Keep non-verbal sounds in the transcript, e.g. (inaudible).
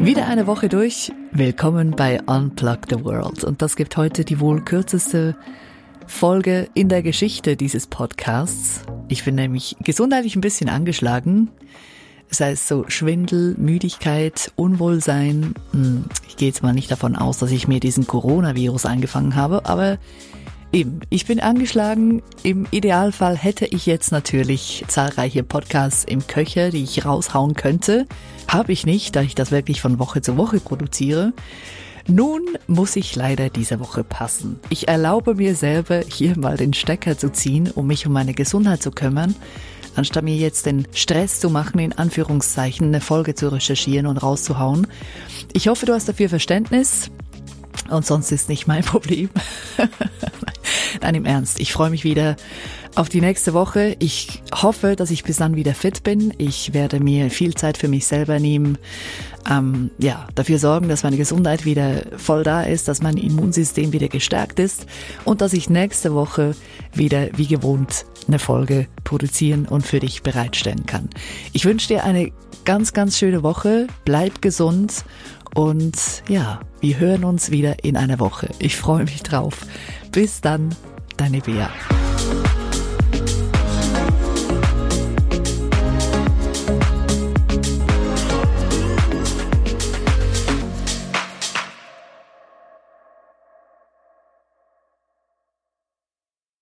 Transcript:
Wieder eine Woche durch. Willkommen bei Unplug the World. Und das gibt heute die wohl kürzeste Folge in der Geschichte dieses Podcasts. Ich bin nämlich gesundheitlich ein bisschen angeschlagen. Sei es so Schwindel, Müdigkeit, Unwohlsein. Hm, ich gehe jetzt mal nicht davon aus, dass ich mir diesen Coronavirus eingefangen habe, aber Eben, ich bin angeschlagen. Im Idealfall hätte ich jetzt natürlich zahlreiche Podcasts im Köcher, die ich raushauen könnte. Habe ich nicht, da ich das wirklich von Woche zu Woche produziere. Nun muss ich leider diese Woche passen. Ich erlaube mir selber, hier mal den Stecker zu ziehen, um mich um meine Gesundheit zu kümmern, anstatt mir jetzt den Stress zu machen, in Anführungszeichen eine Folge zu recherchieren und rauszuhauen. Ich hoffe, du hast dafür Verständnis. Und sonst ist nicht mein (laughs) Problem. Nein, im Ernst. Ich freue mich wieder auf die nächste Woche. Ich hoffe, dass ich bis dann wieder fit bin. Ich werde mir viel Zeit für mich selber nehmen. Ähm, ja, dafür sorgen, dass meine Gesundheit wieder voll da ist, dass mein Immunsystem wieder gestärkt ist und dass ich nächste Woche wieder wie gewohnt eine Folge produzieren und für dich bereitstellen kann. Ich wünsche dir eine ganz, ganz schöne Woche. Bleib gesund und ja, wir hören uns wieder in einer Woche. Ich freue mich drauf. Bis dann, deine Bea.